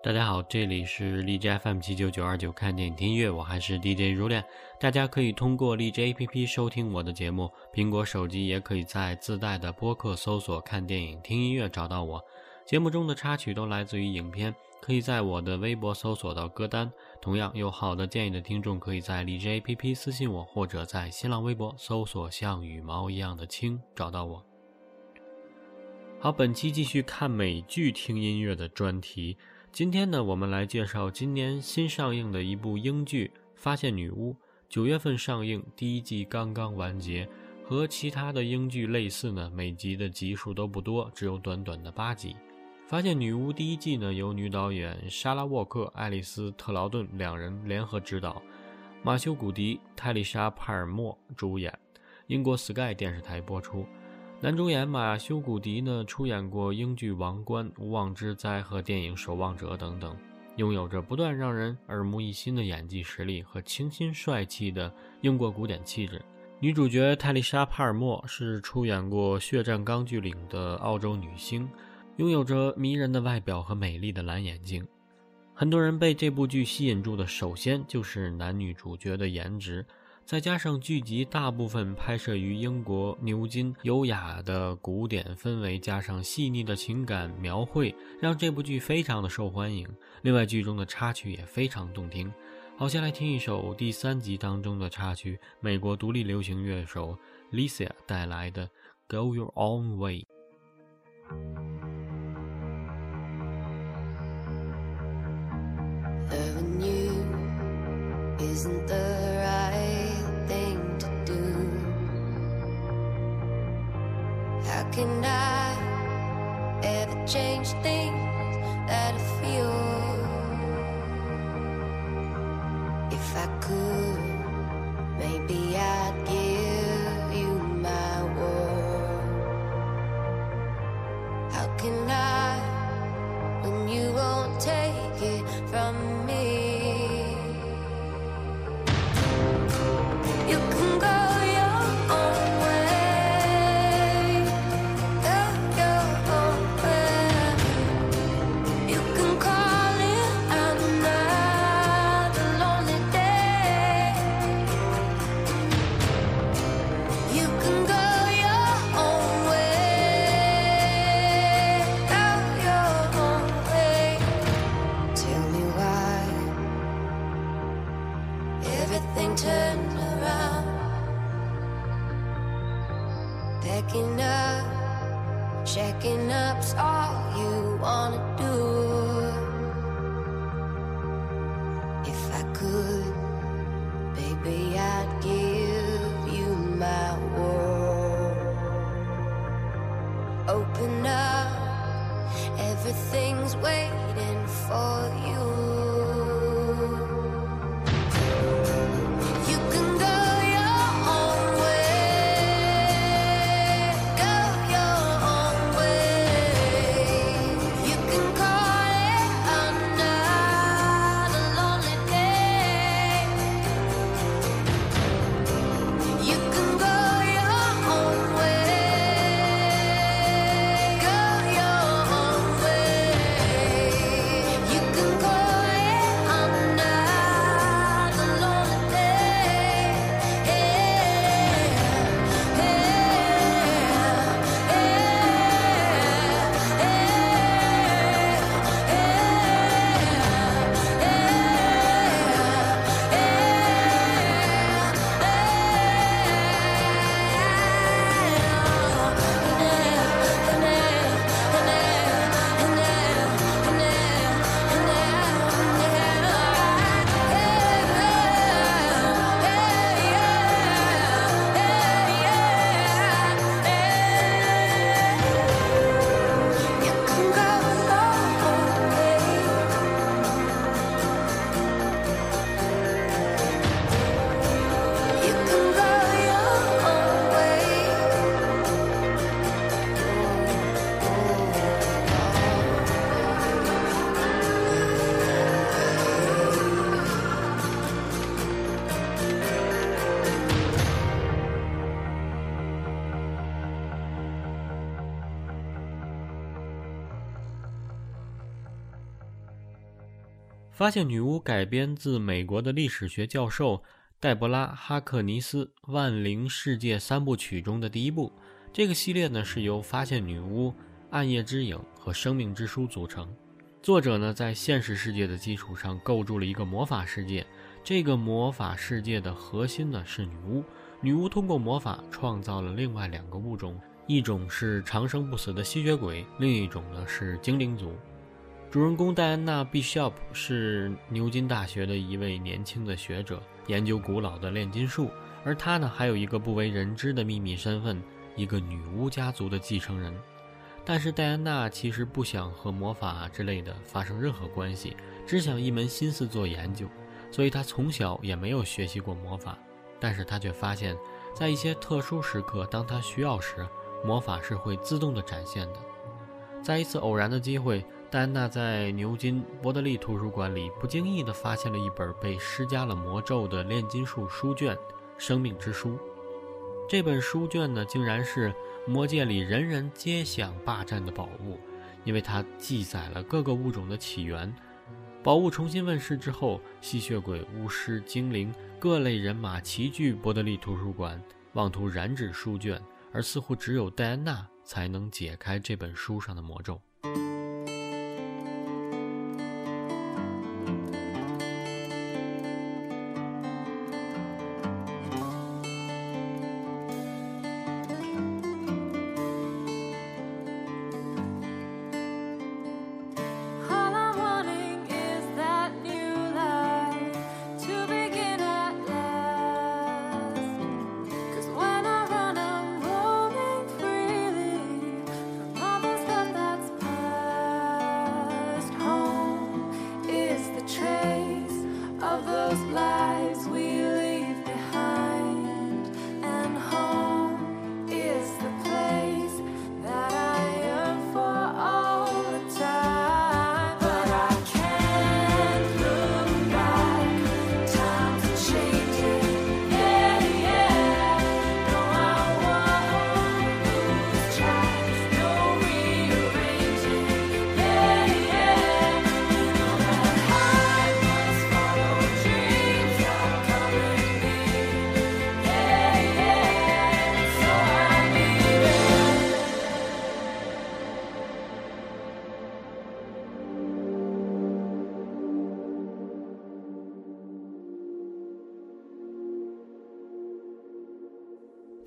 大家好，这里是荔枝 FM 七九九二九看电影听音乐，我还是 DJ 如恋。大家可以通过荔枝 APP 收听我的节目，苹果手机也可以在自带的播客搜索“看电影听音乐”找到我。节目中的插曲都来自于影片，可以在我的微博搜索到歌单。同样有好的建议的听众，可以在荔枝 APP 私信我，或者在新浪微博搜索“像羽毛一样的轻”找到我。好，本期继续看美剧听音乐的专题。今天呢，我们来介绍今年新上映的一部英剧《发现女巫》。九月份上映，第一季刚刚完结。和其他的英剧类似呢，每集的集数都不多，只有短短的八集。《发现女巫》第一季呢，由女导演莎拉·沃克、爱丽丝·特劳顿两人联合执导，马修·古迪、泰丽莎·帕尔默主演，英国 Sky 电视台播出。男主演马修·古迪呢，出演过英剧《王冠》《无妄之灾》和电影《守望者》等等，拥有着不断让人耳目一新的演技实力和清新帅气的英国古典气质。女主角泰丽莎·帕尔默是出演过《血战钢锯岭》的澳洲女星，拥有着迷人的外表和美丽的蓝眼睛。很多人被这部剧吸引住的，首先就是男女主角的颜值。再加上剧集大部分拍摄于英国牛津，优雅的古典氛围加上细腻的情感描绘，让这部剧非常的受欢迎。另外，剧中的插曲也非常动听。好，先来听一首第三集当中的插曲，美国独立流行乐手 Lisa 带来的《Go Your Own Way》。Can I ever change things 发现女巫改编自美国的历史学教授黛博拉·哈克尼斯《万灵世界三部曲》中的第一部。这个系列呢是由发现女巫、暗夜之影和生命之书组成。作者呢在现实世界的基础上构筑了一个魔法世界。这个魔法世界的核心呢是女巫。女巫通过魔法创造了另外两个物种，一种是长生不死的吸血鬼，另一种呢是精灵族。主人公戴安娜·毕肖普是牛津大学的一位年轻的学者，研究古老的炼金术。而她呢，还有一个不为人知的秘密身份——一个女巫家族的继承人。但是戴安娜其实不想和魔法之类的发生任何关系，只想一门心思做研究。所以她从小也没有学习过魔法。但是她却发现，在一些特殊时刻，当她需要时，魔法是会自动的展现的。在一次偶然的机会。戴安娜在牛津伯德利图书馆里不经意地发现了一本被施加了魔咒的炼金术书卷《生命之书》。这本书卷呢，竟然是魔界里人人皆想霸占的宝物，因为它记载了各个物种的起源。宝物重新问世之后，吸血鬼、巫师、精灵各类人马齐聚伯德利图书馆，妄图染指书卷，而似乎只有戴安娜才能解开这本书上的魔咒。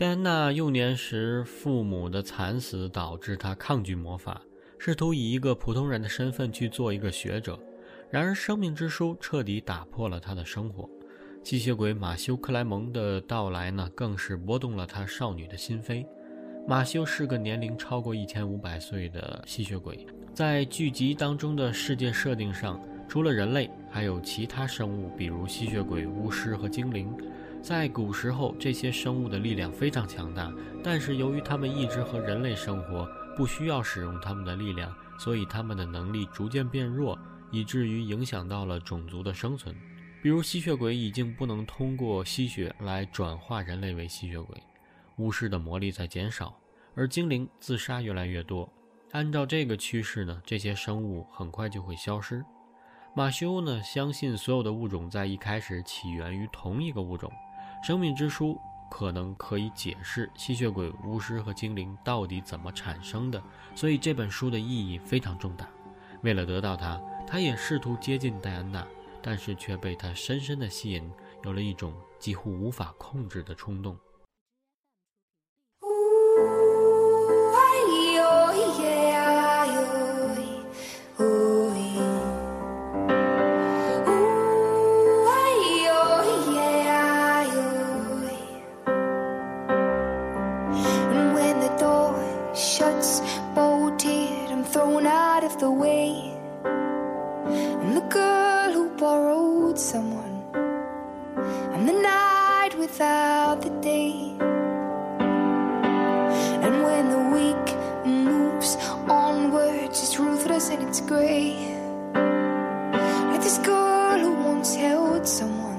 戴安娜幼年时父母的惨死导致她抗拒魔法，试图以一个普通人的身份去做一个学者。然而，生命之书彻底打破了她的生活。吸血鬼马修·克莱蒙的到来呢，更是拨动了她少女的心扉。马修是个年龄超过一千五百岁的吸血鬼，在剧集当中的世界设定上，除了人类，还有其他生物，比如吸血鬼、巫师和精灵。在古时候，这些生物的力量非常强大，但是由于它们一直和人类生活，不需要使用它们的力量，所以它们的能力逐渐变弱，以至于影响到了种族的生存。比如，吸血鬼已经不能通过吸血来转化人类为吸血鬼，巫师的魔力在减少，而精灵自杀越来越多。按照这个趋势呢，这些生物很快就会消失。马修呢，相信所有的物种在一开始起源于同一个物种。生命之书可能可以解释吸血鬼、巫师和精灵到底怎么产生的，所以这本书的意义非常重大。为了得到它，他也试图接近戴安娜，但是却被她深深的吸引，有了一种几乎无法控制的冲动。without the day. And when the week moves onwards, it's ruthless and it's grey. Like this girl who once held someone.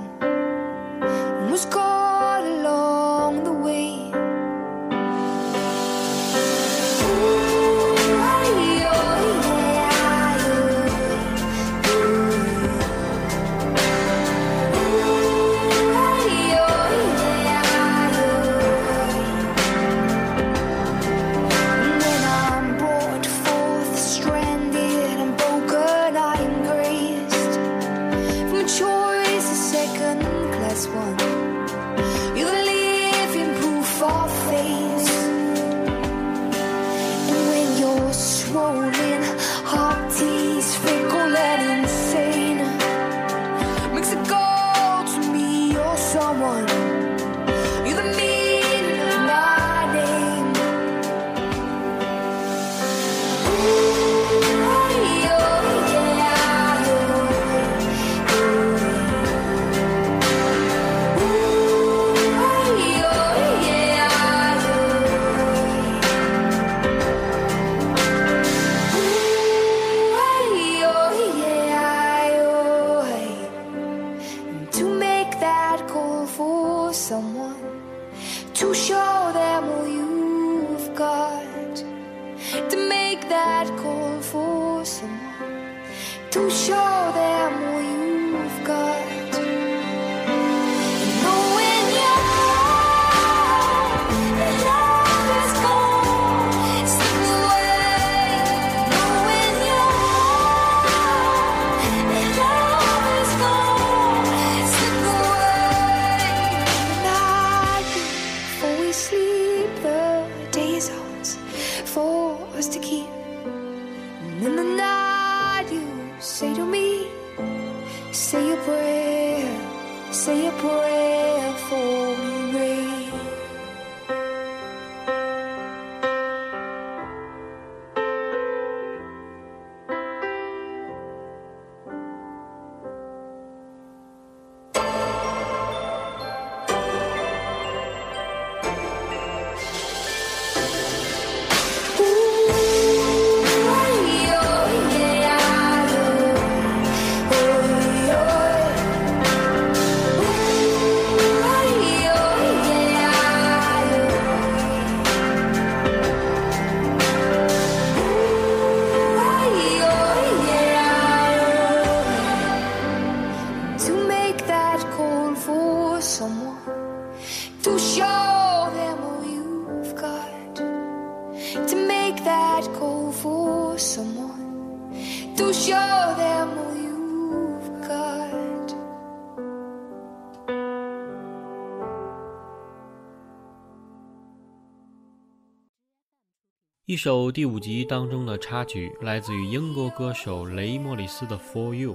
一首第五集当中的插曲，来自于英国歌手雷莫里斯的《For You》。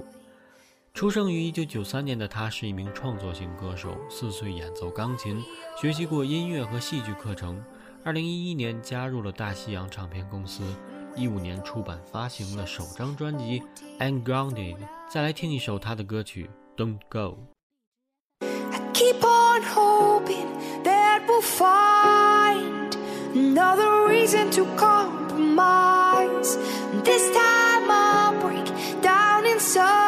出生于1993年的他是一名创作型歌手，四岁演奏钢琴，学习过音乐和戏剧课程。2011年加入了大西洋唱片公司，15年出版发行了首张专辑《Ungrounded》。再来听一首他的歌曲《Don't Go》。I keep on hoping that we'll find another reason to compromise. This time I'll break down inside.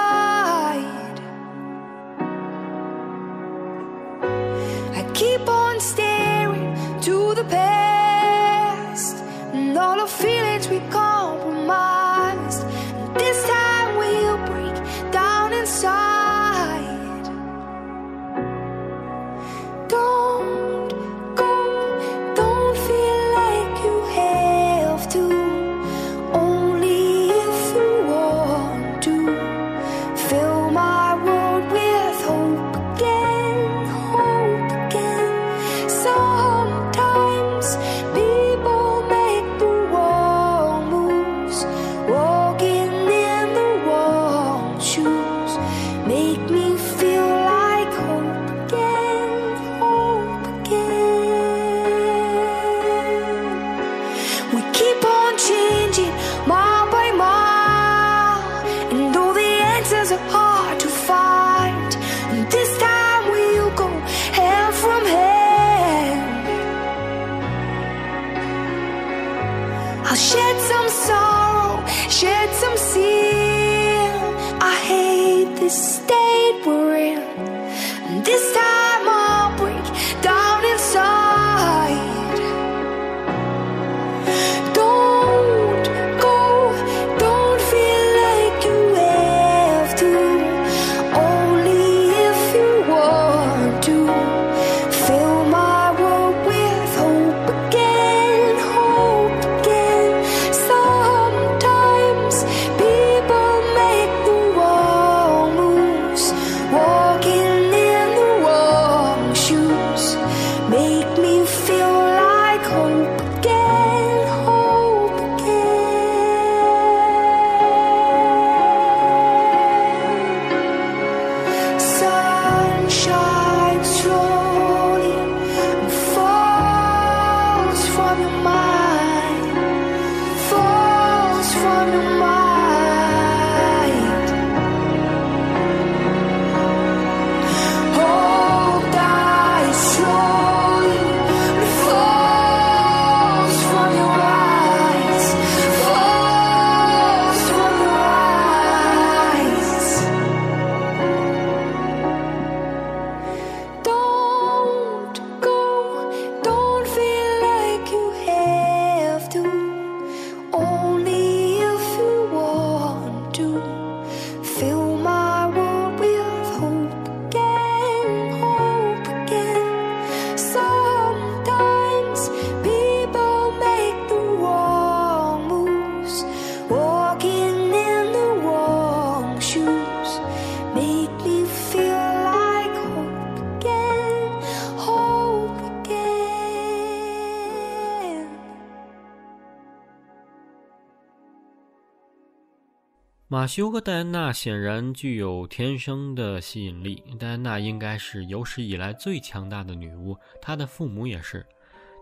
马修和戴安娜显然具有天生的吸引力。戴安娜应该是有史以来最强大的女巫，她的父母也是。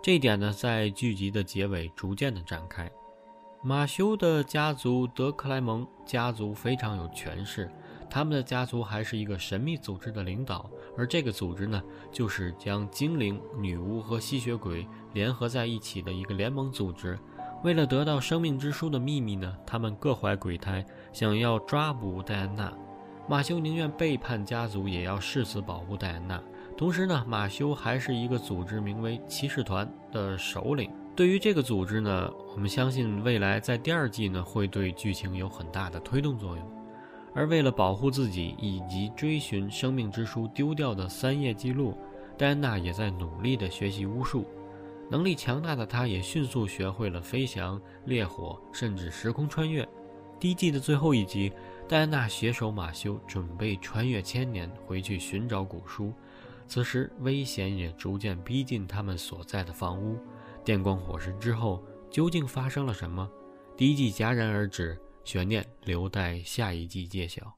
这一点呢，在剧集的结尾逐渐的展开。马修的家族德克莱蒙家族非常有权势，他们的家族还是一个神秘组织的领导，而这个组织呢，就是将精灵、女巫和吸血鬼联合在一起的一个联盟组织。为了得到生命之书的秘密呢，他们各怀鬼胎，想要抓捕戴安娜。马修宁愿背叛家族，也要誓死保护戴安娜。同时呢，马修还是一个组织名为骑士团的首领。对于这个组织呢，我们相信未来在第二季呢会对剧情有很大的推动作用。而为了保护自己以及追寻生命之书丢掉的三页记录，戴安娜也在努力地学习巫术。能力强大的他也迅速学会了飞翔、烈火，甚至时空穿越。第一季的最后一集，戴安娜携手马修准备穿越千年回去寻找古书。此时危险也逐渐逼近他们所在的房屋。电光火石之后，究竟发生了什么？第一季戛然而止，悬念留待下一季揭晓。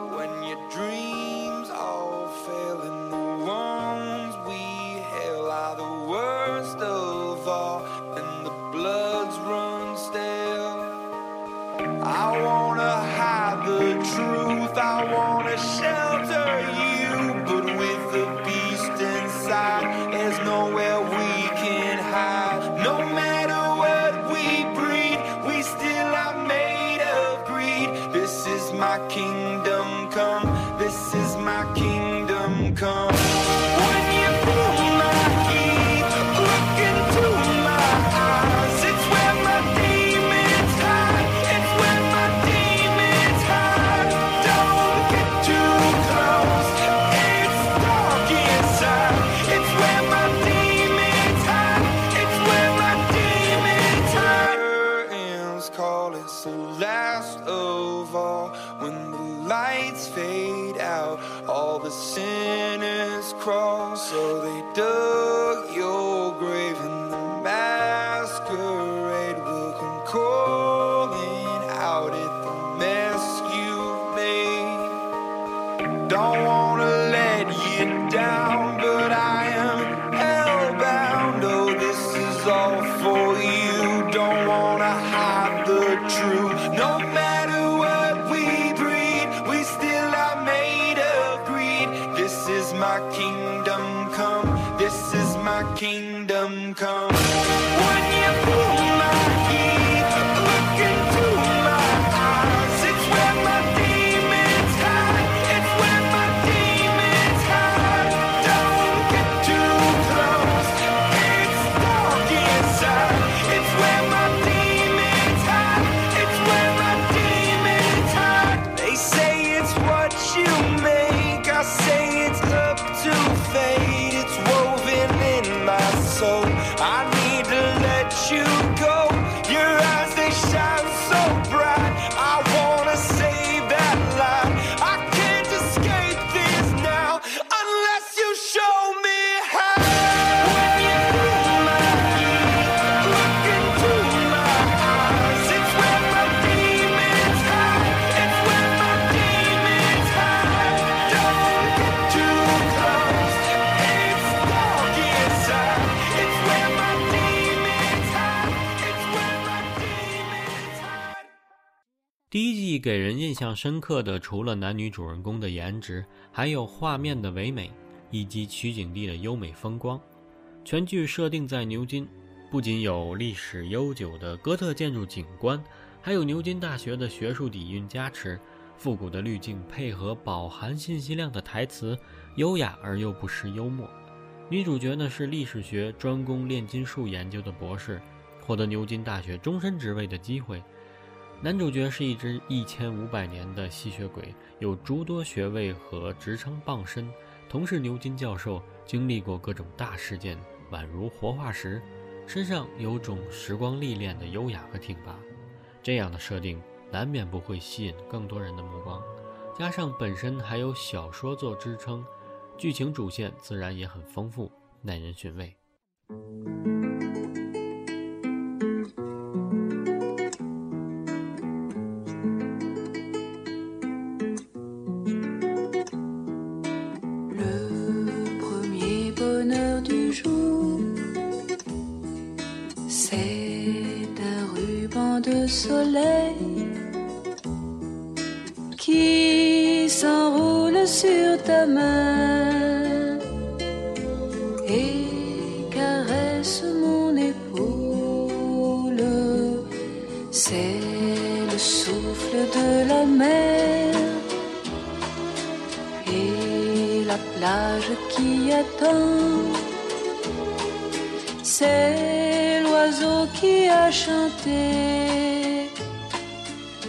out. Don't wanna let you down, 给人印象深刻的，除了男女主人公的颜值，还有画面的唯美以及取景地的优美风光。全剧设定在牛津，不仅有历史悠久的哥特建筑景观，还有牛津大学的学术底蕴加持，复古的滤镜配合饱含信息量的台词，优雅而又不失幽默。女主角呢是历史学专攻炼金术研究的博士，获得牛津大学终身职位的机会。男主角是一只一千五百年的吸血鬼，有诸多学位和职称傍身，同是牛津教授，经历过各种大事件，宛如活化石，身上有种时光历练的优雅和挺拔。这样的设定难免不会吸引更多人的目光。加上本身还有小说做支撑，剧情主线自然也很丰富，耐人寻味。Ruban de soleil qui s'enroule sur ta main et caresse mon épaule. C'est le souffle de la mer et la plage qui attend. C'est qui a chanté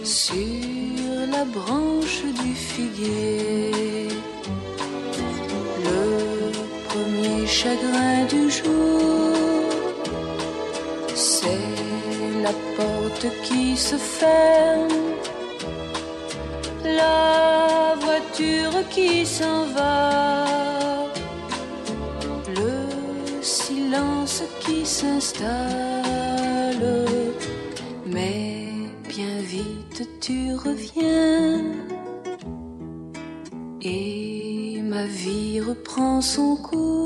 sur la branche du figuier. Le premier chagrin du jour, c'est la porte qui se ferme. La voiture qui s'en va, le silence qui s'installe, mais bien vite tu reviens et ma vie reprend son cours.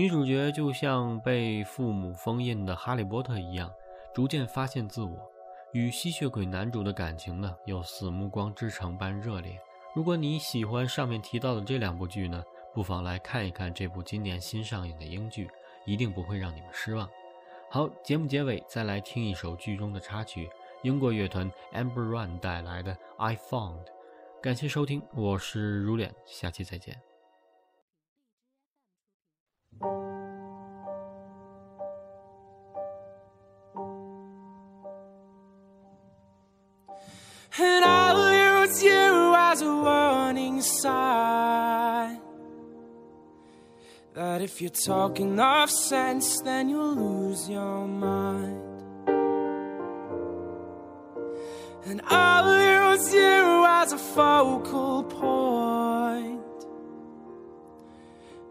女主角就像被父母封印的哈利波特一样，逐渐发现自我。与吸血鬼男主的感情呢，又似《暮光之城》般热烈。如果你喜欢上面提到的这两部剧呢，不妨来看一看这部今年新上映的英剧，一定不会让你们失望。好，节目结尾再来听一首剧中的插曲，英国乐团 Amber Run 带来的《I Found》。感谢收听，我是如脸，下期再见。Sign. That if you're talking of sense, then you'll lose your mind. And I'll use you as a focal point.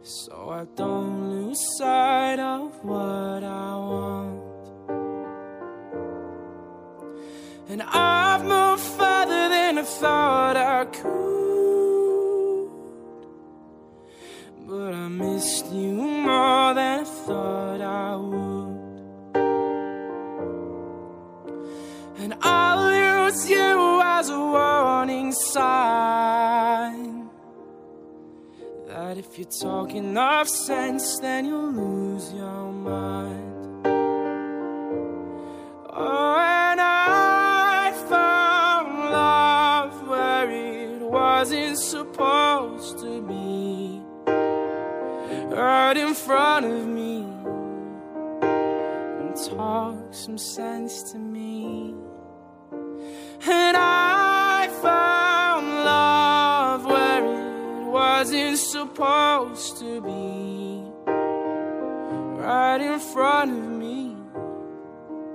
So I don't lose sight of what I want. And I've moved further than I thought I could. Talking of sense, then you'll lose your mind. Oh, and I found love where it wasn't supposed to be, right in front of me, and talk some sense to me. And I supposed to be, right in front of me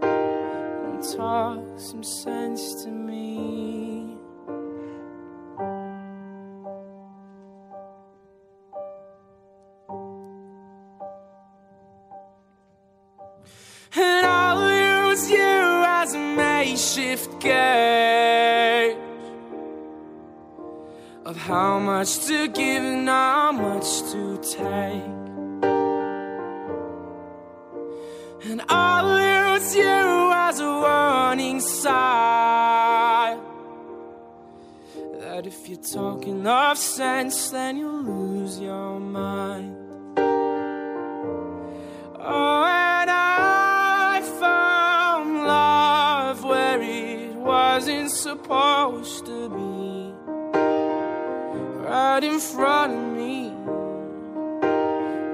and talk some sense to me. Much to give how much to take. And I'll use you as a warning sign that if you're talking of sense, then you'll lose your mind. Oh, and I found love where it wasn't supposed to be, right in front of me.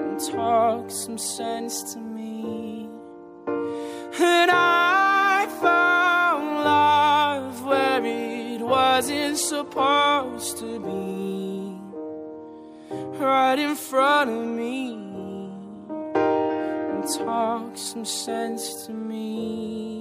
And talk some sense to me. And I found love where it wasn't supposed to be, right in front of me, and talk some sense to me.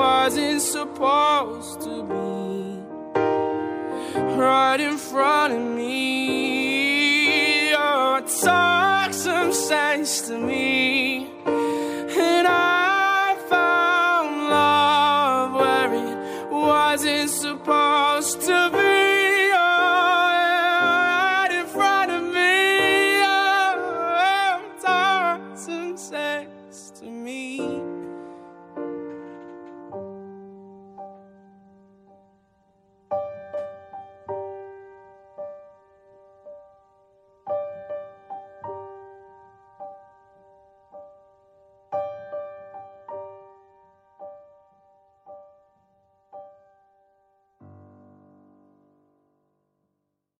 Wasn't supposed to be, right in front of me. Oh, talk some sense to me.